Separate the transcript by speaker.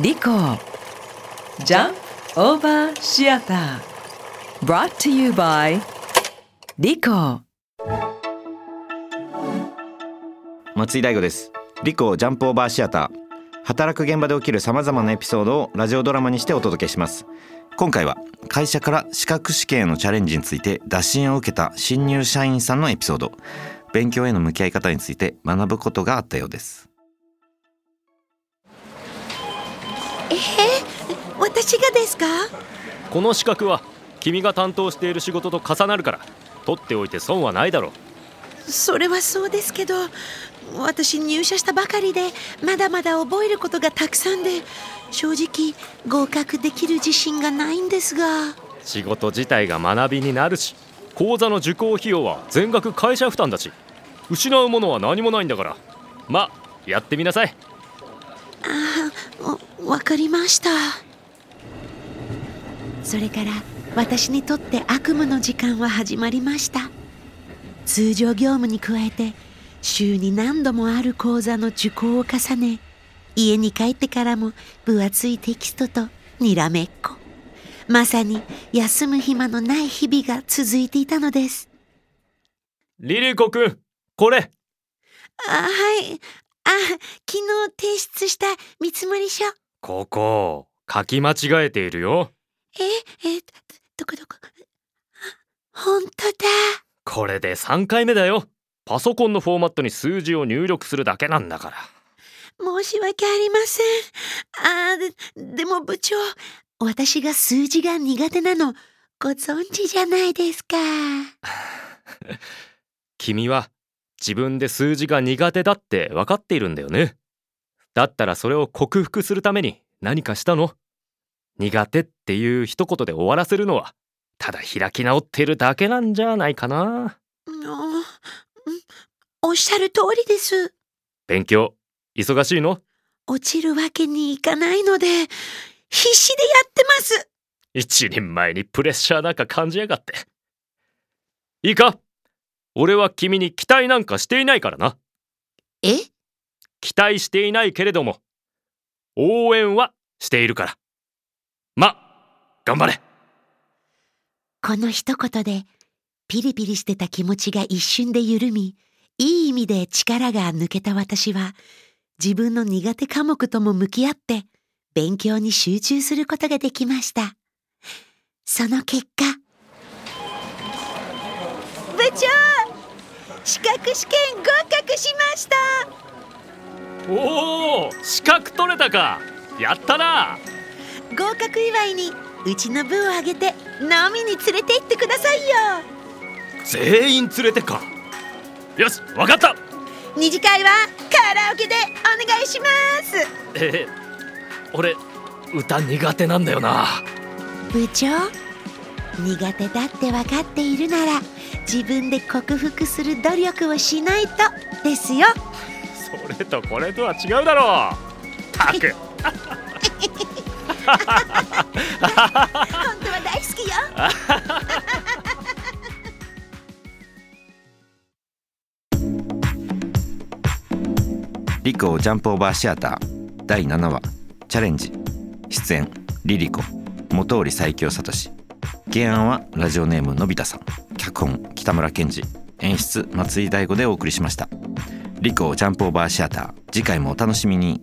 Speaker 1: リコジャンオーバーシアター brought to you by リコ
Speaker 2: 松井大吾です。リコジャンプオーバーシアター働く現場で起きるさまざまなエピソードをラジオドラマにしてお届けします。今回は会社から資格試験へのチャレンジについて打診を受けた新入社員さんのエピソード。勉強への向き合い方について学ぶことがあったようです。
Speaker 3: えー、私がですか？
Speaker 4: この資格は君が担当している仕事と重なるから取っておいて損はないだろう。
Speaker 3: それはそうですけど私入社したばかりでまだまだ覚えることがたくさんで正直合格できる自信がないんですが。
Speaker 4: 仕事自体が学びになるし講座の受講費用は全額会社負担だし失うものは何もないんだから。まあやってみなさい。
Speaker 3: ああわかりました。それから私にとって悪夢の時間は始まりました。通常業務に加えて週に何度もある講座の受講を重ね家に帰ってからも分厚いテキストとにらめっこ。まさに休む暇のない日々が続いていたのです。
Speaker 4: リリコくんこれ。
Speaker 3: あはい。あ昨日提出した見積書
Speaker 4: ここ書き間違えているよ。
Speaker 3: ええどこどこ？本当だ。
Speaker 4: これで3回目だよ。パソコンのフォーマットに数字を入力するだけなんだから。
Speaker 3: 申し訳ありません。あででも部長私が数字が苦手なのご存知じゃないですか。
Speaker 4: 君は自分で数字が苦手だって分かっているんだよねだったらそれを克服するために何かしたの？苦手っていう一言で終わらせるのはただ開き直ってるだけなんじゃないかな。
Speaker 3: おっしゃる通りです。
Speaker 4: 勉強忙しいの？
Speaker 3: 落ちるわけにいかないので必死でやってます。
Speaker 4: 一人前にプレッシャーなんか感じやがって。いいか俺は君に期待なんかしていないからな。
Speaker 3: え？
Speaker 4: 期待していないけれども応援はしているから。ま頑張れ。
Speaker 3: この一言でピリピリしてた気持ちが一瞬で緩みいい意味で力が抜けた私は自分の苦手科目とも向き合って勉強に集中することができました。その結果部長資格試験合格しました。
Speaker 4: おお資格取れたか。やったな。
Speaker 3: 合格祝いにうちの部を挙げて飲みに連れて行ってくださいよ。
Speaker 4: 全員連れてか。よしわかった。
Speaker 3: 二次会はカラオケでお願いします。
Speaker 4: えー、俺歌苦手なんだよな。
Speaker 3: 部長苦手だって分かっているなら自分で克服する努力をしないとですよ
Speaker 4: それとこれとは違うだろう。たく。
Speaker 3: 本当は大好きよ。
Speaker 2: リコジャンプオーバーシアター第7話。チャレンジ。出演。リリコ。元織最強聡。原案はラジオネームのび太さん。脚本。北村健二演出松井大吾でお送りしましたリコジャンプオーバーシアター。次回もお楽しみに。